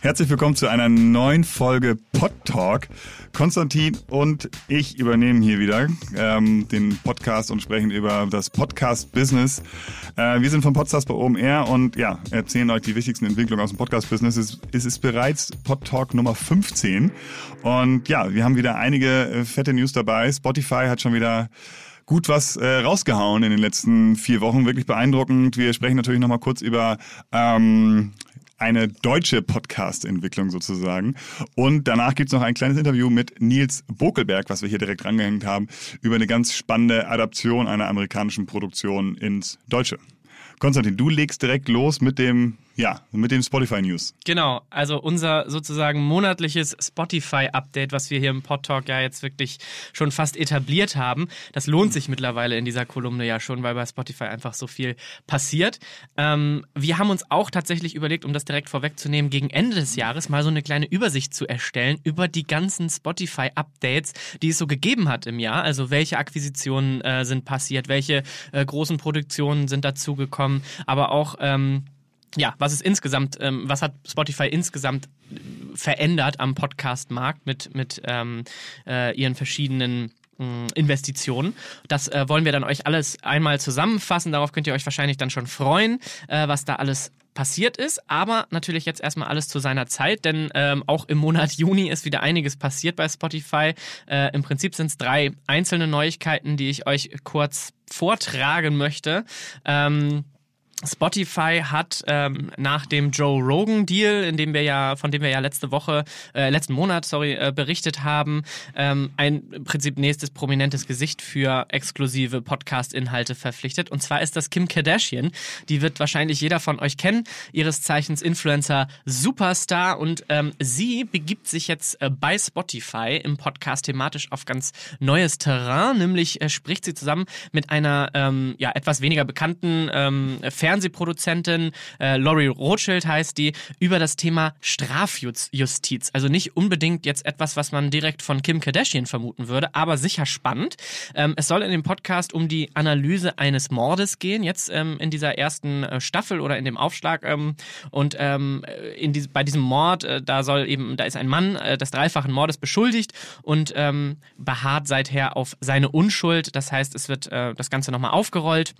Herzlich willkommen zu einer neuen Folge Pod Talk. Konstantin und ich übernehmen hier wieder ähm, den Podcast und sprechen über das Podcast-Business. Äh, wir sind vom Podcast bei OMR und ja, erzählen euch die wichtigsten Entwicklungen aus dem Podcast-Business. Es, es ist bereits Pod Talk Nummer 15 und ja, wir haben wieder einige äh, fette News dabei. Spotify hat schon wieder gut was äh, rausgehauen in den letzten vier Wochen. Wirklich beeindruckend. Wir sprechen natürlich nochmal kurz über ähm, eine deutsche Podcast-Entwicklung sozusagen. Und danach gibt's noch ein kleines Interview mit Nils Bokelberg, was wir hier direkt rangehängt haben, über eine ganz spannende Adaption einer amerikanischen Produktion ins Deutsche. Konstantin, du legst direkt los mit dem ja, mit den Spotify News. Genau, also unser sozusagen monatliches Spotify-Update, was wir hier im Pod Talk ja jetzt wirklich schon fast etabliert haben. Das lohnt sich mittlerweile in dieser Kolumne ja schon, weil bei Spotify einfach so viel passiert. Ähm, wir haben uns auch tatsächlich überlegt, um das direkt vorwegzunehmen, gegen Ende des Jahres mal so eine kleine Übersicht zu erstellen über die ganzen Spotify-Updates, die es so gegeben hat im Jahr. Also welche Akquisitionen äh, sind passiert, welche äh, großen Produktionen sind dazugekommen, aber auch ähm, ja, was ist insgesamt, ähm, was hat Spotify insgesamt äh, verändert am Podcast-Markt mit, mit ähm, äh, ihren verschiedenen mm, Investitionen. Das äh, wollen wir dann euch alles einmal zusammenfassen. Darauf könnt ihr euch wahrscheinlich dann schon freuen, äh, was da alles passiert ist. Aber natürlich jetzt erstmal alles zu seiner Zeit, denn ähm, auch im Monat Juni ist wieder einiges passiert bei Spotify. Äh, Im Prinzip sind es drei einzelne Neuigkeiten, die ich euch kurz vortragen möchte. Ähm, Spotify hat ähm, nach dem Joe Rogan Deal, in dem wir ja, von dem wir ja letzte Woche, äh, letzten Monat, sorry, äh, berichtet haben, ähm, ein im Prinzip nächstes prominentes Gesicht für exklusive Podcast-Inhalte verpflichtet. Und zwar ist das Kim Kardashian. Die wird wahrscheinlich jeder von euch kennen, ihres Zeichens Influencer Superstar. Und ähm, sie begibt sich jetzt äh, bei Spotify im Podcast thematisch auf ganz neues Terrain. Nämlich äh, spricht sie zusammen mit einer ähm, ja etwas weniger bekannten ähm, Fernsehproduzentin, äh, Laurie Rothschild heißt die, über das Thema Strafjustiz. Also nicht unbedingt jetzt etwas, was man direkt von Kim Kardashian vermuten würde, aber sicher spannend. Ähm, es soll in dem Podcast um die Analyse eines Mordes gehen, jetzt ähm, in dieser ersten äh, Staffel oder in dem Aufschlag. Ähm, und ähm, in die, bei diesem Mord, äh, da soll eben, da ist ein Mann äh, des dreifachen Mordes beschuldigt und ähm, beharrt seither auf seine Unschuld. Das heißt, es wird äh, das Ganze nochmal aufgerollt.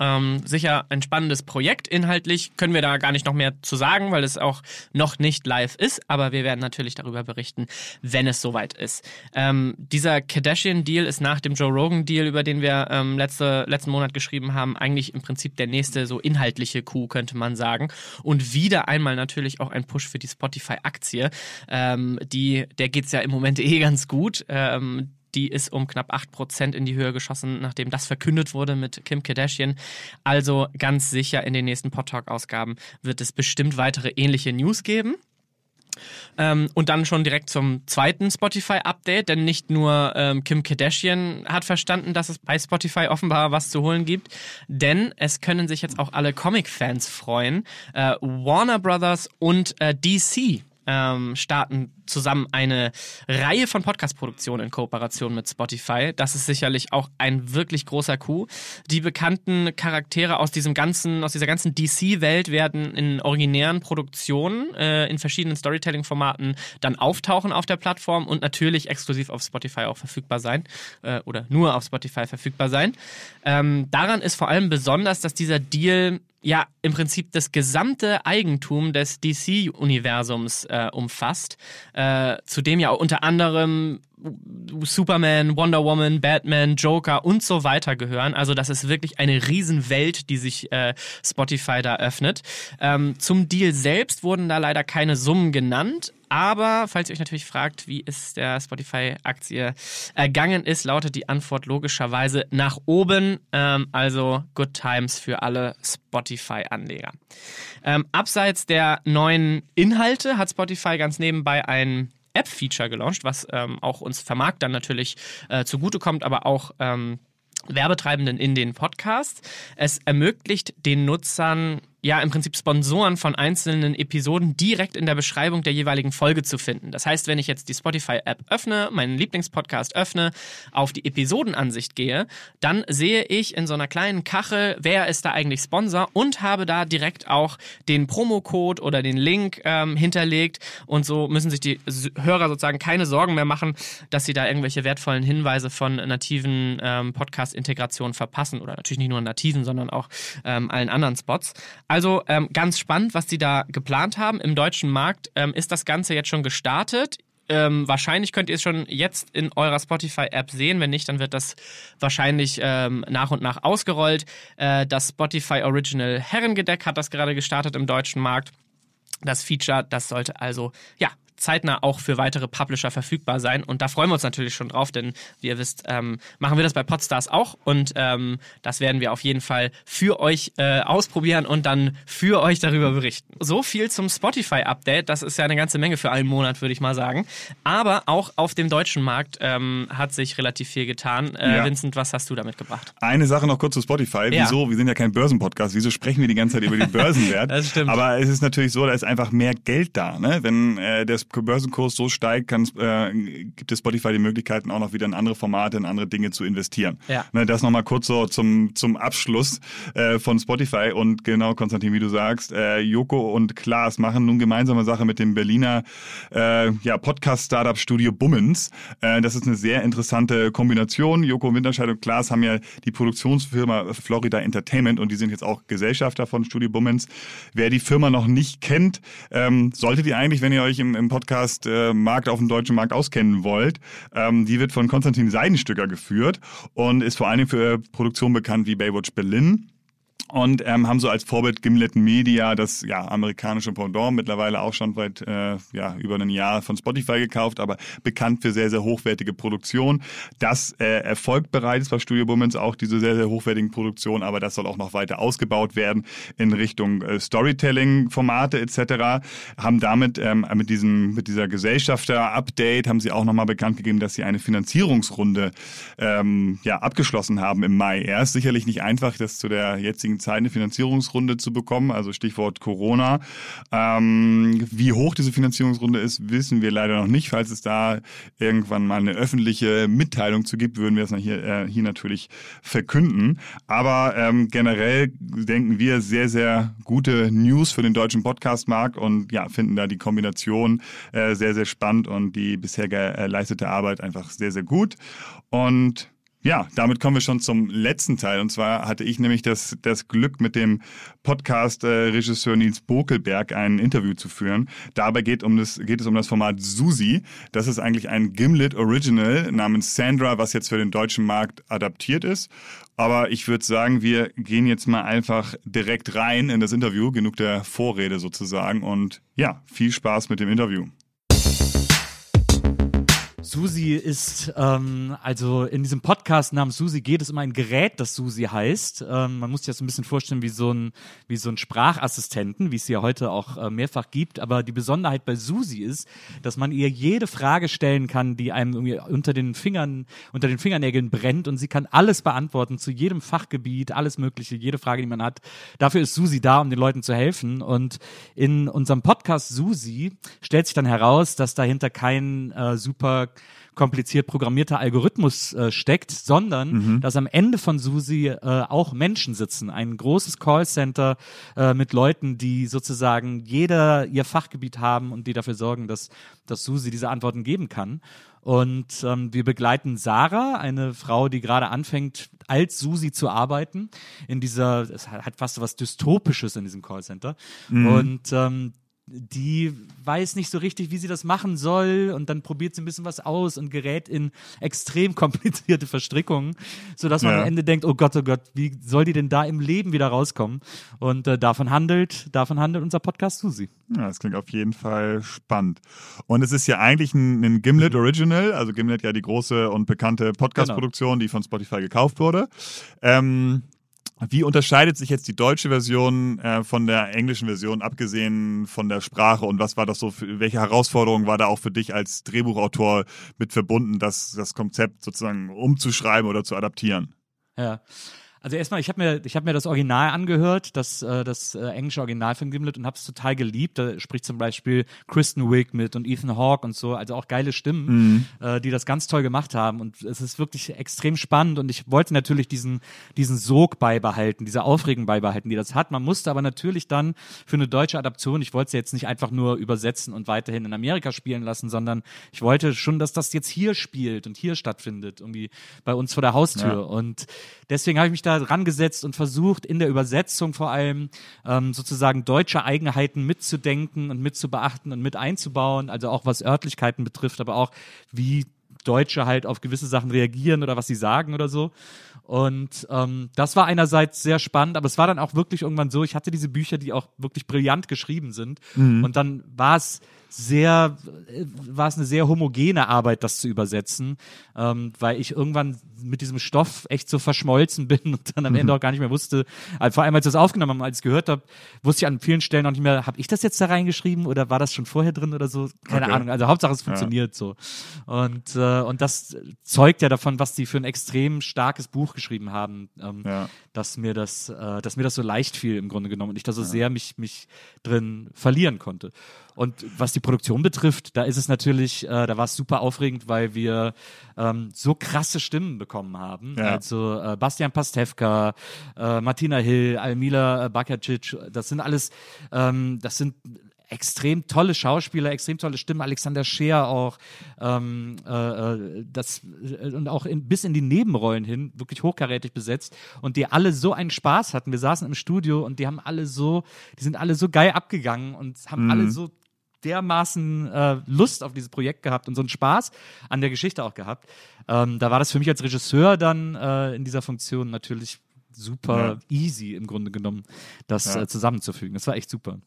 Ähm, sicher ein spannendes Projekt. Inhaltlich können wir da gar nicht noch mehr zu sagen, weil es auch noch nicht live ist, aber wir werden natürlich darüber berichten, wenn es soweit ist. Ähm, dieser Kardashian-Deal ist nach dem Joe Rogan-Deal, über den wir ähm, letzte, letzten Monat geschrieben haben, eigentlich im Prinzip der nächste so inhaltliche Coup, könnte man sagen. Und wieder einmal natürlich auch ein Push für die Spotify-Aktie. Ähm, die, der geht's ja im Moment eh ganz gut. Die ist um knapp 8% in die Höhe geschossen, nachdem das verkündet wurde mit Kim Kardashian. Also ganz sicher in den nächsten Podtalk-Ausgaben wird es bestimmt weitere ähnliche News geben. Ähm, und dann schon direkt zum zweiten Spotify-Update, denn nicht nur ähm, Kim Kardashian hat verstanden, dass es bei Spotify offenbar was zu holen gibt, denn es können sich jetzt auch alle Comic-Fans freuen. Äh, Warner Brothers und äh, DC ähm, starten zusammen eine Reihe von Podcast-Produktionen in Kooperation mit Spotify. Das ist sicherlich auch ein wirklich großer Coup. Die bekannten Charaktere aus diesem ganzen, aus dieser ganzen DC-Welt werden in originären Produktionen äh, in verschiedenen Storytelling-Formaten dann auftauchen auf der Plattform und natürlich exklusiv auf Spotify auch verfügbar sein äh, oder nur auf Spotify verfügbar sein. Ähm, daran ist vor allem besonders, dass dieser Deal ja im Prinzip das gesamte Eigentum des DC-Universums äh, umfasst, äh, zu dem ja unter anderem Superman, Wonder Woman, Batman, Joker und so weiter gehören. Also das ist wirklich eine Riesenwelt, die sich äh, Spotify da öffnet. Ähm, zum Deal selbst wurden da leider keine Summen genannt. Aber falls ihr euch natürlich fragt, wie es der Spotify-Aktie ergangen ist, lautet die Antwort logischerweise nach oben. Ähm, also Good Times für alle Spotify-Anleger. Ähm, abseits der neuen Inhalte hat Spotify ganz nebenbei ein App-Feature gelauncht, was ähm, auch uns Vermarktern natürlich äh, zugutekommt, aber auch ähm, Werbetreibenden in den Podcasts. Es ermöglicht den Nutzern ja im Prinzip Sponsoren von einzelnen Episoden direkt in der Beschreibung der jeweiligen Folge zu finden. Das heißt, wenn ich jetzt die Spotify-App öffne, meinen Lieblingspodcast öffne, auf die Episodenansicht gehe, dann sehe ich in so einer kleinen Kachel, wer ist da eigentlich Sponsor und habe da direkt auch den Promocode oder den Link ähm, hinterlegt und so müssen sich die Hörer sozusagen keine Sorgen mehr machen, dass sie da irgendwelche wertvollen Hinweise von nativen ähm, Podcast-Integrationen verpassen oder natürlich nicht nur nativen, sondern auch ähm, allen anderen Spots. Also ähm, ganz spannend, was sie da geplant haben. Im deutschen Markt ähm, ist das Ganze jetzt schon gestartet. Ähm, wahrscheinlich könnt ihr es schon jetzt in eurer Spotify-App sehen. Wenn nicht, dann wird das wahrscheinlich ähm, nach und nach ausgerollt. Äh, das Spotify Original Herrengedeck hat das gerade gestartet im deutschen Markt. Das Feature, das sollte also ja zeitnah auch für weitere Publisher verfügbar sein. Und da freuen wir uns natürlich schon drauf, denn wie ihr wisst, ähm, machen wir das bei Podstars auch. Und ähm, das werden wir auf jeden Fall für euch äh, ausprobieren und dann für euch darüber berichten. So viel zum Spotify-Update. Das ist ja eine ganze Menge für einen Monat, würde ich mal sagen. Aber auch auf dem deutschen Markt ähm, hat sich relativ viel getan. Äh, ja. Vincent, was hast du damit gebracht? Eine Sache noch kurz zu Spotify. Ja. Wieso? Wir sind ja kein Börsenpodcast. Wieso sprechen wir die ganze Zeit über den Börsenwert? das stimmt. Aber es ist natürlich so, da ist einfach mehr Geld da. Ne? Wenn äh, der Börsenkurs so steigt, kann, äh, gibt es Spotify die Möglichkeiten, auch noch wieder in andere Formate, in andere Dinge zu investieren. Ja. Ne, das nochmal kurz so zum, zum Abschluss äh, von Spotify. Und genau, Konstantin, wie du sagst, äh, Joko und Klaas machen nun gemeinsame Sache mit dem Berliner äh, ja, Podcast-Startup Studio Bummens. Äh, das ist eine sehr interessante Kombination. Joko Winterscheid und Klaas haben ja die Produktionsfirma Florida Entertainment und die sind jetzt auch Gesellschafter von Studio Bummens. Wer die Firma noch nicht kennt, ähm, solltet ihr eigentlich, wenn ihr euch im, im Podcast-Markt auf dem deutschen Markt auskennen wollt. Ähm, die wird von Konstantin Seidenstücker geführt und ist vor Dingen für Produktionen bekannt wie Baywatch Berlin und ähm, haben so als Vorbild Gimlet Media, das ja amerikanische Pendant, mittlerweile auch schon seit äh, ja, über einem Jahr von Spotify gekauft, aber bekannt für sehr, sehr hochwertige Produktion. Das äh, erfolgt bereits bei Studio Bummens auch diese sehr, sehr hochwertigen Produktionen, aber das soll auch noch weiter ausgebaut werden in Richtung äh, Storytelling-Formate etc. Haben damit ähm, mit diesem mit dieser Gesellschafter-Update haben sie auch nochmal bekannt gegeben, dass sie eine Finanzierungsrunde ähm, ja, abgeschlossen haben im Mai erst. Sicherlich nicht einfach, das zu der jetzigen Zeit eine Finanzierungsrunde zu bekommen, also Stichwort Corona. Ähm, wie hoch diese Finanzierungsrunde ist, wissen wir leider noch nicht. Falls es da irgendwann mal eine öffentliche Mitteilung zu gibt, würden wir das hier, äh, hier natürlich verkünden. Aber ähm, generell denken wir sehr, sehr gute News für den deutschen Podcastmarkt und ja, finden da die Kombination äh, sehr, sehr spannend und die bisher geleistete Arbeit einfach sehr, sehr gut. Und ja, damit kommen wir schon zum letzten Teil. Und zwar hatte ich nämlich das, das Glück, mit dem Podcast-Regisseur Nils Bokelberg ein Interview zu führen. Dabei geht, um das, geht es um das Format Susi. Das ist eigentlich ein Gimlet Original namens Sandra, was jetzt für den deutschen Markt adaptiert ist. Aber ich würde sagen, wir gehen jetzt mal einfach direkt rein in das Interview. Genug der Vorrede sozusagen. Und ja, viel Spaß mit dem Interview. Susi ist, ähm, also in diesem Podcast namens Susi geht es um ein Gerät, das Susi heißt. Ähm, man muss sich das ein bisschen vorstellen wie so ein, wie so ein Sprachassistenten, wie es sie ja heute auch äh, mehrfach gibt. Aber die Besonderheit bei Susi ist, dass man ihr jede Frage stellen kann, die einem irgendwie unter den Fingern, unter den Fingernägeln brennt und sie kann alles beantworten zu jedem Fachgebiet, alles Mögliche, jede Frage, die man hat. Dafür ist Susi da, um den Leuten zu helfen. Und in unserem Podcast Susi stellt sich dann heraus, dass dahinter kein äh, super kompliziert programmierter Algorithmus äh, steckt, sondern mhm. dass am Ende von Susi äh, auch Menschen sitzen. Ein großes Callcenter äh, mit Leuten, die sozusagen jeder ihr Fachgebiet haben und die dafür sorgen, dass, dass Susi diese Antworten geben kann. Und ähm, wir begleiten Sarah, eine Frau, die gerade anfängt, als Susi zu arbeiten. In dieser, es hat fast so was Dystopisches in diesem Callcenter. Mhm. Und ähm, die weiß nicht so richtig, wie sie das machen soll und dann probiert sie ein bisschen was aus und gerät in extrem komplizierte Verstrickungen, sodass man ja. am Ende denkt, oh Gott, oh Gott, wie soll die denn da im Leben wieder rauskommen? Und äh, davon handelt, davon handelt unser Podcast Susi. Ja, das klingt auf jeden Fall spannend. Und es ist ja eigentlich ein, ein Gimlet Original, also Gimlet ja die große und bekannte Podcast-Produktion, genau. die von Spotify gekauft wurde. Ähm, wie unterscheidet sich jetzt die deutsche Version äh, von der englischen Version, abgesehen von der Sprache? Und was war das so, für, welche Herausforderung war da auch für dich als Drehbuchautor mit verbunden, das, das Konzept sozusagen umzuschreiben oder zu adaptieren? Ja. Also erstmal, ich habe mir, ich hab mir das Original angehört, das, äh, das äh, englische Original von Gimlet und habe es total geliebt. Da spricht zum Beispiel Kristen Wiig mit und Ethan Hawke und so, also auch geile Stimmen, mhm. äh, die das ganz toll gemacht haben. Und es ist wirklich extrem spannend und ich wollte natürlich diesen, diesen Sog beibehalten, diese Aufregung beibehalten, die das hat. Man musste aber natürlich dann für eine deutsche Adaption, ich wollte es jetzt nicht einfach nur übersetzen und weiterhin in Amerika spielen lassen, sondern ich wollte schon, dass das jetzt hier spielt und hier stattfindet, irgendwie bei uns vor der Haustür. Ja. Und deswegen habe ich mich da da rangesetzt und versucht, in der Übersetzung vor allem ähm, sozusagen deutsche Eigenheiten mitzudenken und mitzubeachten und mit einzubauen, also auch was Örtlichkeiten betrifft, aber auch wie Deutsche halt auf gewisse Sachen reagieren oder was sie sagen oder so. Und ähm, das war einerseits sehr spannend, aber es war dann auch wirklich irgendwann so, ich hatte diese Bücher, die auch wirklich brillant geschrieben sind. Mhm. Und dann war es sehr, äh, war es eine sehr homogene Arbeit, das zu übersetzen, ähm, weil ich irgendwann mit diesem Stoff echt so verschmolzen bin und dann am Ende mhm. auch gar nicht mehr wusste, also vor allem als ich das aufgenommen habe, als ich gehört habe, wusste ich an vielen Stellen noch nicht mehr, habe ich das jetzt da reingeschrieben oder war das schon vorher drin oder so? Keine okay. Ahnung. Also Hauptsache es funktioniert ja. so. Und, äh, und das zeugt ja davon, was die für ein extrem starkes Buch geschrieben haben, ähm, ja. dass mir das, äh, dass mir das so leicht fiel im Grunde genommen und ich da so ja. sehr mich, mich drin verlieren konnte. Und was die Produktion betrifft, da ist es natürlich, äh, da war es super aufregend, weil wir ähm, so krasse Stimmen bekommen haben. Ja. Also äh, Bastian Pastewka, äh, Martina Hill, Almila Bakacic, das sind alles, ähm, das sind extrem tolle Schauspieler, extrem tolle Stimmen, Alexander Scheer auch, ähm, äh, äh das äh, und auch in, bis in die Nebenrollen hin wirklich hochkarätig besetzt und die alle so einen Spaß hatten. Wir saßen im Studio und die haben alle so, die sind alle so geil abgegangen und haben mhm. alle so dermaßen äh, Lust auf dieses Projekt gehabt und so einen Spaß an der Geschichte auch gehabt. Ähm, da war das für mich als Regisseur dann äh, in dieser Funktion natürlich super ja. easy im Grunde genommen, das ja. äh, zusammenzufügen. Das war echt super.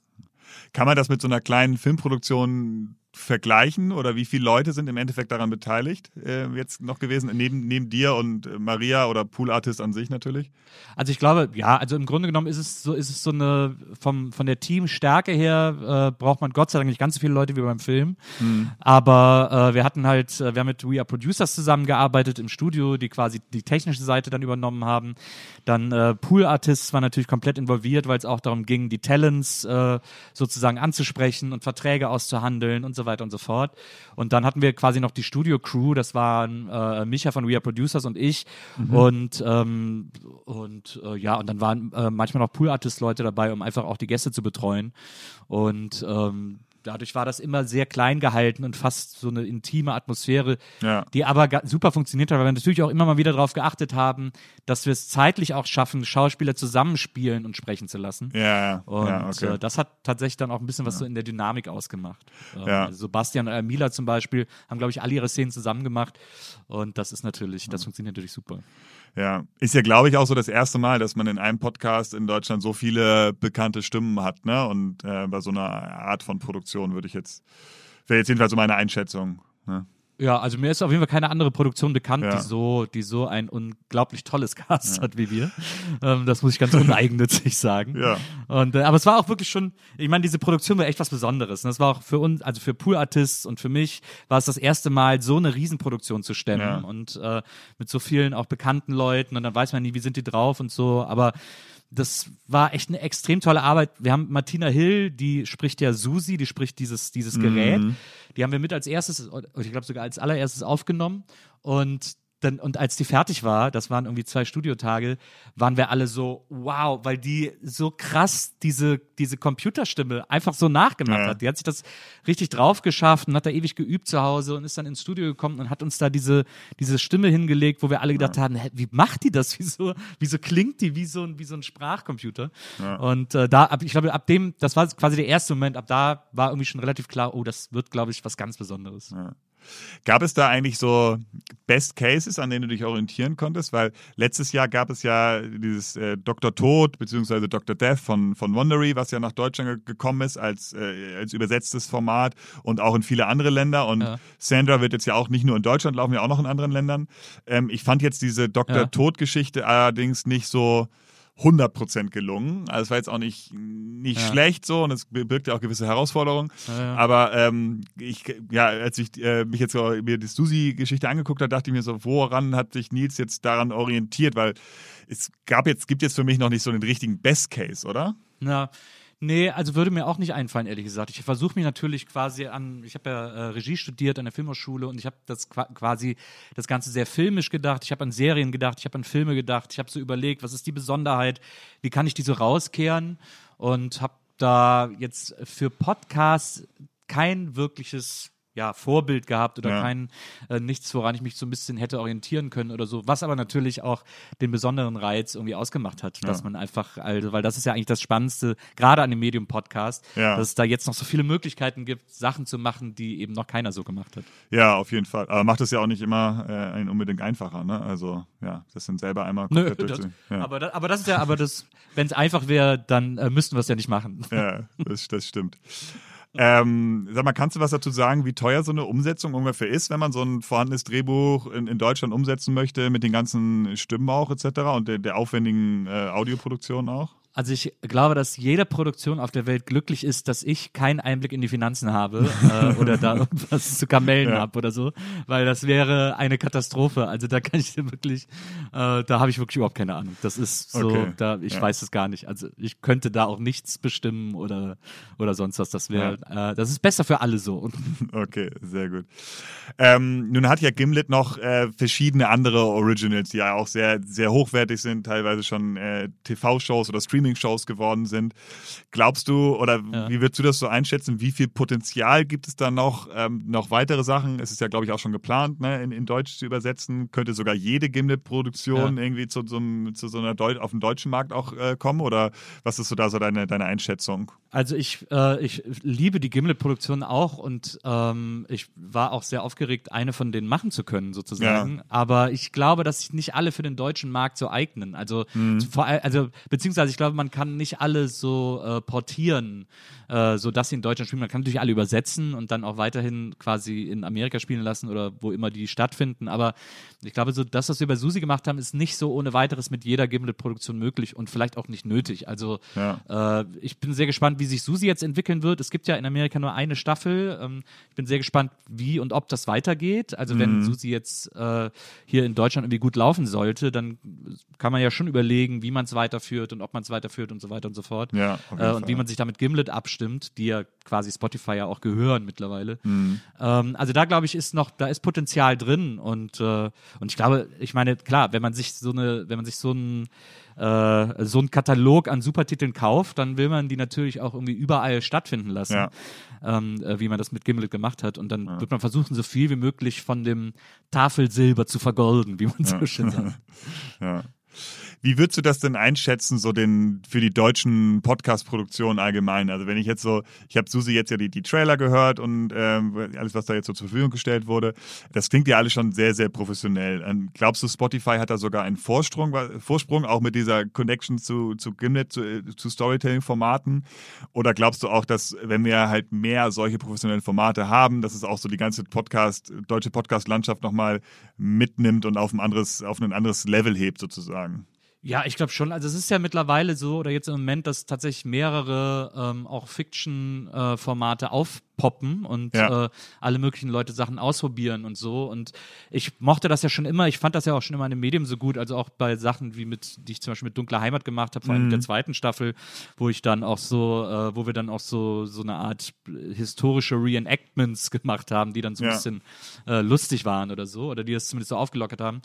Kann man das mit so einer kleinen Filmproduktion vergleichen oder wie viele Leute sind im Endeffekt daran beteiligt äh, jetzt noch gewesen, neben, neben dir und äh, Maria oder Pool Artist an sich natürlich? Also ich glaube, ja, also im Grunde genommen ist es so, ist es so eine, vom, von der Teamstärke her äh, braucht man Gott sei Dank nicht ganz so viele Leute wie beim Film. Mhm. Aber äh, wir hatten halt, äh, wir haben mit We Are Producers zusammengearbeitet im Studio, die quasi die technische Seite dann übernommen haben. Dann äh, Pool Artists war natürlich komplett involviert, weil es auch darum ging, die Talents sozusagen anzusprechen und Verträge auszuhandeln und so weiter und so fort. Und dann hatten wir quasi noch die Studio-Crew, das waren äh, Micha von We Are Producers und ich. Mhm. Und, ähm, und äh, ja, und dann waren äh, manchmal noch Pool-Artist-Leute dabei, um einfach auch die Gäste zu betreuen. Und ähm, dadurch war das immer sehr klein gehalten und fast so eine intime Atmosphäre, ja. die aber super funktioniert hat, weil wir natürlich auch immer mal wieder darauf geachtet haben, dass wir es zeitlich auch schaffen, Schauspieler zusammenspielen und sprechen zu lassen. Ja, und ja, okay. äh, das hat tatsächlich dann auch ein bisschen was so in der Dynamik ausgemacht. Ähm, ja. Also Sebastian und Mila zum Beispiel haben, glaube ich, alle ihre Szenen zusammen gemacht und das ist natürlich, das funktioniert natürlich super. Ja, ist ja, glaube ich, auch so das erste Mal, dass man in einem Podcast in Deutschland so viele bekannte Stimmen hat, ne? Und äh, bei so einer Art von Produktion würde ich jetzt, wäre jetzt jedenfalls so meine Einschätzung. Ne? Ja, also mir ist auf jeden Fall keine andere Produktion bekannt, ja. die so, die so ein unglaublich tolles Cast ja. hat wie wir. Ähm, das muss ich ganz uneigennützig sagen. Ja. Und, äh, aber es war auch wirklich schon, ich meine, diese Produktion war echt was Besonderes. Und das war auch für uns, also für Pool Artists und für mich war es das erste Mal, so eine Riesenproduktion zu stemmen ja. und äh, mit so vielen auch bekannten Leuten und dann weiß man nie, wie sind die drauf und so. Aber das war echt eine extrem tolle Arbeit. Wir haben Martina Hill, die spricht ja Susi, die spricht dieses, dieses Gerät. Mhm. Die haben wir mit als erstes, ich glaube sogar als allererstes aufgenommen. Und dann, und als die fertig war, das waren irgendwie zwei Studiotage, waren wir alle so, wow, weil die so krass diese, diese Computerstimme einfach so nachgemacht ja. hat. Die hat sich das richtig drauf geschafft und hat da ewig geübt zu Hause und ist dann ins Studio gekommen und hat uns da diese, diese Stimme hingelegt, wo wir alle gedacht ja. haben, hä, wie macht die das? Wieso, wieso klingt die wie so ein, wie so ein Sprachcomputer? Ja. Und äh, da, ab, ich glaube, ab dem, das war quasi der erste Moment, ab da war irgendwie schon relativ klar, oh, das wird, glaube ich, was ganz Besonderes. Gab es da eigentlich so Best Cases, an denen du dich orientieren konntest? Weil letztes Jahr gab es ja dieses äh, Dr. Tod bzw. Dr. Death von, von Wondery, was ja nach Deutschland gekommen ist als, äh, als übersetztes Format und auch in viele andere Länder. Und ja. Sandra wird jetzt ja auch nicht nur in Deutschland laufen, ja auch noch in anderen Ländern. Ähm, ich fand jetzt diese Dr. Ja. Tod-Geschichte allerdings nicht so 100% gelungen. Also es war jetzt auch nicht, nicht Ja. schlecht so und es birgt ja auch gewisse Herausforderungen. Ja, ja. Aber ähm, ich, ja, als ich äh, mich jetzt so, mir die Susi-Geschichte angeguckt habe, dachte ich mir so, woran hat sich Nils jetzt daran orientiert? Weil es gab jetzt, gibt jetzt für mich noch nicht so den richtigen Best Case, oder? Na, nee, also würde mir auch nicht einfallen, ehrlich gesagt. Ich versuche mich natürlich quasi an, ich habe ja äh, Regie studiert an der Filmhochschule und ich habe das qua- quasi das Ganze sehr filmisch gedacht. Ich habe an Serien gedacht, ich habe an Filme gedacht, ich habe so überlegt, was ist die Besonderheit, wie kann ich die so rauskehren und habe da jetzt für Podcasts kein wirkliches ja, Vorbild gehabt oder Ja. kein äh, nichts, woran ich mich so ein bisschen hätte orientieren können oder so, was aber natürlich auch den besonderen Reiz irgendwie ausgemacht hat, dass man einfach, also, weil das ist ja eigentlich das Spannendste, gerade an dem Medium-Podcast, Ja. dass es da jetzt noch so viele Möglichkeiten gibt, Sachen zu machen, die eben noch keiner so gemacht hat. Ja, auf jeden Fall. Aber macht es ja auch nicht immer äh, einen unbedingt einfacher, ne? Also, ja, das sind selber einmal Nö, das, ja. aber, das, aber das ist ja, aber das, wenn es einfach wäre, dann äh, müssten wir es ja nicht machen. Ja, das, das stimmt. Ähm, sag mal, kannst du was dazu sagen, wie teuer so eine Umsetzung ungefähr ist, wenn man so ein vorhandenes Drehbuch in, in Deutschland umsetzen möchte, mit den ganzen Stimmen auch etc. und der, der aufwendigen äh, Audioproduktion auch? Also ich glaube, dass jede Produktion auf der Welt glücklich ist, dass ich keinen Einblick in die Finanzen habe äh, oder da irgendwas zu kamellen Ja. habe oder so, weil das wäre eine Katastrophe. Also da kann ich wirklich, äh, da habe ich wirklich überhaupt keine Ahnung. Das ist so, Okay. da ich Ja. weiß es gar nicht. Also ich könnte da auch nichts bestimmen oder oder sonst was. Das wäre, äh, das ist besser für alle so. Okay, sehr gut. Ähm, nun hat ja Gimlet noch äh, verschiedene andere Originals, die ja auch sehr, sehr hochwertig sind, teilweise schon äh, TV-Shows oder Streaming-Shows geworden sind. Glaubst du, oder Ja. wie würdest du das so einschätzen, wie viel Potenzial gibt es da noch? Ähm, noch weitere Sachen? Es ist ja, glaube ich, auch schon geplant, ne, in, in Deutsch zu übersetzen. Könnte sogar jede Gimlet-Produktion Ja. irgendwie zu, so einem- zu so einer Deu auf dem deutschen Markt auch äh, kommen? Oder was ist so da so deine, deine Einschätzung? Also ich, äh, ich liebe die Gimlet-Produktion auch und ähm, ich war auch sehr aufgeregt, eine von denen machen zu können, sozusagen. Aber ich glaube, dass sich nicht alle für den deutschen Markt so eignen. Also, vor, all- also beziehungsweise ich glaube, man kann nicht alle so äh, portieren, äh, so dass sie in Deutschland spielen. Man kann natürlich alle übersetzen und dann auch weiterhin quasi in Amerika spielen lassen oder wo immer die stattfinden. Aber ich glaube, so das, was wir bei Susi gemacht haben, ist nicht so ohne weiteres mit jeder Gimlet-Produktion möglich und vielleicht auch nicht nötig. Also Ja. äh, ich bin sehr gespannt, wie sich Susi jetzt entwickeln wird. Es gibt ja in Amerika nur eine Staffel. Ähm, ich bin sehr gespannt, wie und ob das weitergeht. Also wenn Susi jetzt äh, hier in Deutschland irgendwie gut laufen sollte, dann kann man ja schon überlegen, wie man es weiterführt und ob man es weiterführt und so weiter und so fort. Ja, äh, und wie man sich da mit Gimlet abstimmt, die ja quasi Spotify ja auch gehören mittlerweile. Mhm. Ähm, also da glaube ich ist noch, da ist Potenzial drin und äh, und ich glaube, ich meine klar, wenn man sich so eine, wenn man sich so ein äh, so einen Katalog an Supertiteln kauft, dann will man die natürlich auch irgendwie überall stattfinden lassen, Ja. ähm, äh, wie man das mit Gimlet gemacht hat. Und dann wird man versuchen, so viel wie möglich von dem Tafelsilber zu vergolden, wie man so schön sagt. Ja. Wie würdest du das denn einschätzen, so den für die deutschen Podcast-Produktionen allgemein? Also wenn ich jetzt so, ich habe Susi jetzt ja die, die Trailer gehört und ähm, alles, was da jetzt so zur Verfügung gestellt wurde, das klingt ja alles schon sehr, sehr professionell. Ähm, glaubst du, Spotify hat da sogar einen Vorsprung, Vorsprung auch mit dieser Connection zu, zu Gimlet, zu, äh, zu Storytelling-Formaten? Oder glaubst du auch, dass wenn wir halt mehr solche professionellen Formate haben, dass es auch so die ganze Podcast, deutsche Podcast-Landschaft nochmal mitnimmt und auf ein anderes, auf ein anderes Level hebt sozusagen? Ja, ich glaube schon. Also es ist ja mittlerweile so, oder jetzt im Moment, dass tatsächlich mehrere ähm, auch Fiction-Formate aufpoppen und Ja. äh, alle möglichen Leute Sachen ausprobieren und so. Und ich mochte das ja schon immer. Ich fand das ja auch schon immer in dem Medium so gut, also auch bei Sachen wie mit, die ich zum Beispiel mit Dunkler Heimat gemacht habe, vor allem Mhm. mit der zweiten Staffel, wo ich dann auch so, äh, wo wir dann auch so so eine Art historische Reenactments gemacht haben, die dann so ein Ja. bisschen äh, lustig waren oder so, oder die das zumindest so aufgelockert haben.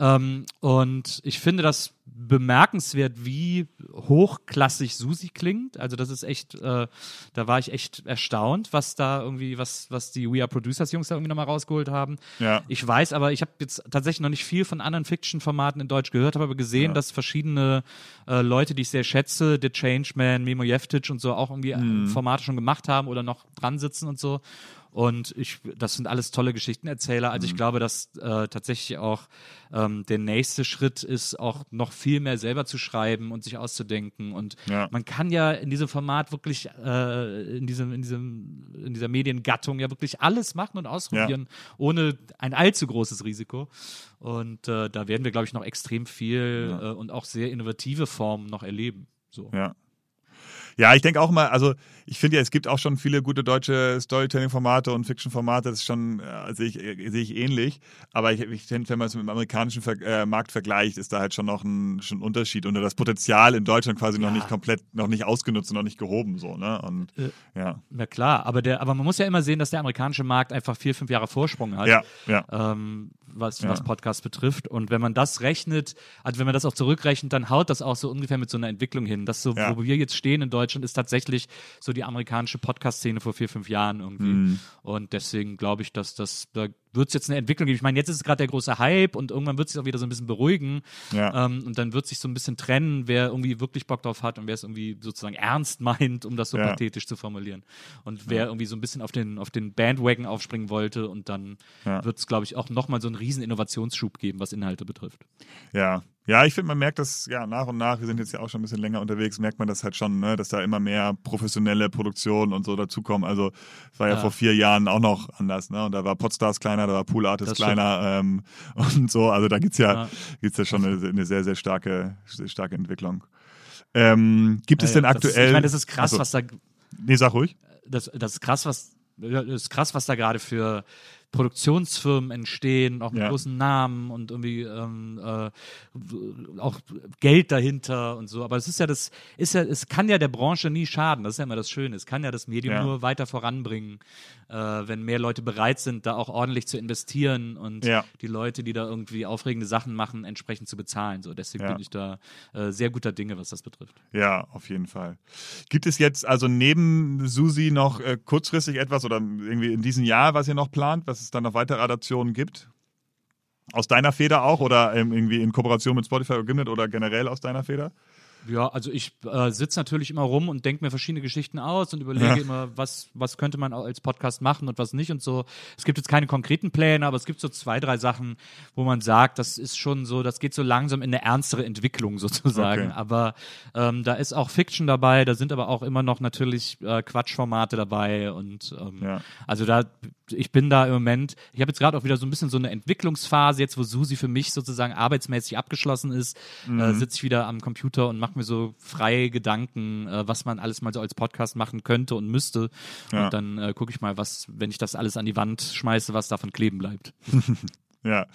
Ähm, und ich finde das bemerkenswert, wie hochklassig Susi klingt. Also das ist echt, äh, da war ich echt erstaunt, was da irgendwie, was, was die We Are Producers Jungs da irgendwie nochmal rausgeholt haben. Ja. Ich weiß, aber ich habe jetzt tatsächlich noch nicht viel von anderen Fiction-Formaten in Deutsch gehört, habe aber gesehen, dass verschiedene äh, Leute, die ich sehr schätze, The Changeman, Memo Jeftic und so auch irgendwie äh, Formate schon gemacht haben oder noch dran sitzen und so. Und ich, das sind alles tolle Geschichtenerzähler. Also ich glaube, dass äh, tatsächlich auch ähm, der nächste Schritt ist, auch noch viel mehr selber zu schreiben und sich auszudenken. Und Ja. man kann ja in diesem Format wirklich, äh, in, diesem, in, diesem, in dieser Mediengattung ja wirklich alles machen und ausprobieren, ohne ein allzu großes Risiko. Und äh, da werden wir, glaube ich, noch extrem viel äh, und auch sehr innovative Formen noch erleben. So. Ja. Ja, ich denke auch mal, also ich finde ja, es gibt auch schon viele gute deutsche Storytelling-Formate und Fiction-Formate, das ist schon, äh, sehe ich, äh, sehe ich ähnlich. Aber ich, ich finde, wenn man es mit dem amerikanischen Ver äh, Markt vergleicht, ist da halt schon noch ein, schon ein Unterschied und das Potenzial in Deutschland quasi noch Ja. nicht komplett, noch nicht ausgenutzt und noch nicht gehoben, so, ne? Und Äh, ja. Na klar, aber, der, aber man muss ja immer sehen, dass der amerikanische Markt einfach vier, fünf Jahre Vorsprung hat. Ja, ja. ähm, was, Ja. was Podcasts betrifft. Und wenn man das rechnet, also wenn man das auch zurückrechnet, dann haut das auch so ungefähr mit so einer Entwicklung hin. Das so, Ja. wo wir jetzt stehen in Deutschland, ist tatsächlich so die amerikanische Podcast-Szene vor vier, fünf Jahren irgendwie. Mhm. Und deswegen glaube ich, dass das, da wird es jetzt eine Entwicklung geben. Ich meine, jetzt ist es gerade der große Hype und irgendwann wird es sich auch wieder so ein bisschen beruhigen. Ja. Ähm, und dann wird sich so ein bisschen trennen, wer irgendwie wirklich Bock drauf hat und wer es irgendwie sozusagen ernst meint, um das so Ja. pathetisch zu formulieren. Und wer irgendwie so ein bisschen auf den, auf den Bandwagon aufspringen wollte und dann Ja. wird es, glaube ich, auch nochmal so einen riesen Innovationsschub geben, was Inhalte betrifft. Ja, ja, ich finde, man merkt das ja nach und nach. Wir sind jetzt ja auch schon ein bisschen länger unterwegs, merkt man das halt schon, ne, dass da immer mehr professionelle Produktionen und so dazukommen. Also es war ja, Ja. vor vier Jahren auch noch anders, ne? Und da war Podstars kleiner, da war Pool Artist kleiner ähm, und so. Also da gibt's ja, Ja. gibt's ja schon eine, eine sehr, sehr starke, sehr starke Entwicklung. Ähm, gibt es denn Ja, ja, aktuell? Das, ich meine, das ist krass, Achso, was da Nee, sag ruhig. das, das ist krass, was das ist krass, was da gerade für Produktionsfirmen entstehen, auch mit Ja. großen Namen und irgendwie ähm, äh, auch Geld dahinter und so. Aber es ist ja das, ist ja, es kann ja der Branche nie schaden. Das ist ja immer das Schöne. Es kann ja das Medium Ja. nur weiter voranbringen, äh, wenn mehr Leute bereit sind, da auch ordentlich zu investieren und Ja. die Leute, die da irgendwie aufregende Sachen machen, entsprechend zu bezahlen. So, deswegen bin ich da äh, sehr guter Dinge, was das betrifft. Ja, auf jeden Fall. Gibt es jetzt also neben Susi noch äh, kurzfristig etwas oder irgendwie in diesem Jahr, was ihr noch plant, was es dann noch weitere Adaptionen gibt? Aus deiner Feder auch oder ähm, irgendwie in Kooperation mit Spotify oder Gimlet oder generell aus deiner Feder? Ja, also ich äh, sitze natürlich immer rum und denke mir verschiedene Geschichten aus und überlege Ja. immer, was, was könnte man als Podcast machen und was nicht und so. Es gibt jetzt keine konkreten Pläne, aber es gibt so zwei, drei Sachen, wo man sagt, das ist schon so, das geht so langsam in eine ernstere Entwicklung sozusagen. Okay. Aber ähm, da ist auch Fiction dabei, da sind aber auch immer noch natürlich äh, Quatschformate dabei und ähm, Ja. also da, ich bin da im Moment, ich habe jetzt gerade auch wieder so ein bisschen so eine Entwicklungsphase, jetzt wo Susi für mich sozusagen arbeitsmäßig abgeschlossen ist, Mhm. äh, sitze ich wieder am Computer und mache mir so freie Gedanken, äh, was man alles mal so als Podcast machen könnte und müsste. Ja. Und dann äh, gucke ich mal, was, wenn ich das alles an die Wand schmeiße, was davon kleben bleibt. Ja,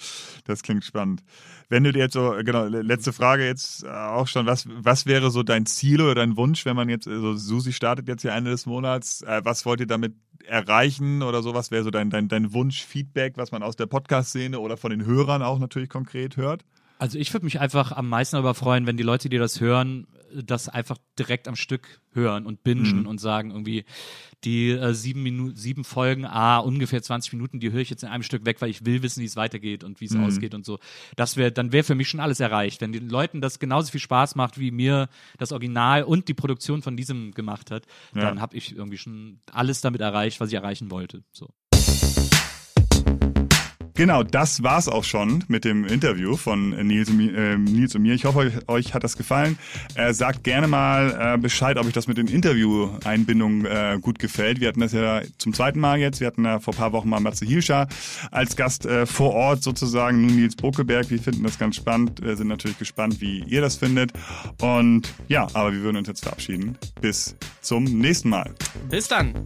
das klingt spannend. Wenn du dir jetzt so, genau, le- letzte Frage jetzt äh, auch schon, was, was wäre so dein Ziel oder dein Wunsch, wenn man jetzt, also Susi startet jetzt ja Ende des Monats, äh, was wollt ihr damit erreichen oder so, was wäre so dein, dein, dein Wunsch, Feedback, was man aus der Podcast-Szene oder von den Hörern auch natürlich konkret hört? Also ich würde mich einfach am meisten darüber freuen, wenn die Leute, die das hören, das einfach direkt am Stück hören und bingen Mhm. und sagen irgendwie, die äh, sieben, Minuten, sieben Folgen, ah, ungefähr 20 Minuten, die höre ich jetzt in einem Stück weg, weil ich will wissen, wie es weitergeht und wie es Mhm. ausgeht und so. Das wäre, dann wäre für mich schon alles erreicht. Wenn den Leuten das genauso viel Spaß macht, wie mir das Original und die Produktion von diesem gemacht hat, Ja. dann habe ich irgendwie schon alles damit erreicht, was ich erreichen wollte. So. Genau, das war's auch schon mit dem Interview von Nils äh, Nils und mir. Ich hoffe, euch, euch hat das gefallen. Äh, sagt gerne mal äh, Bescheid, ob euch das mit den Interview-Einbindungen äh, gut gefällt. Wir hatten das ja zum zweiten Mal jetzt. Wir hatten ja vor ein paar Wochen mal Matze Hilscher als Gast äh, vor Ort sozusagen. Nun Nils Bokeberg. Wir finden das ganz spannend. Wir sind natürlich gespannt, wie ihr das findet. Und ja, aber wir würden uns jetzt verabschieden. Bis zum nächsten Mal. Bis dann.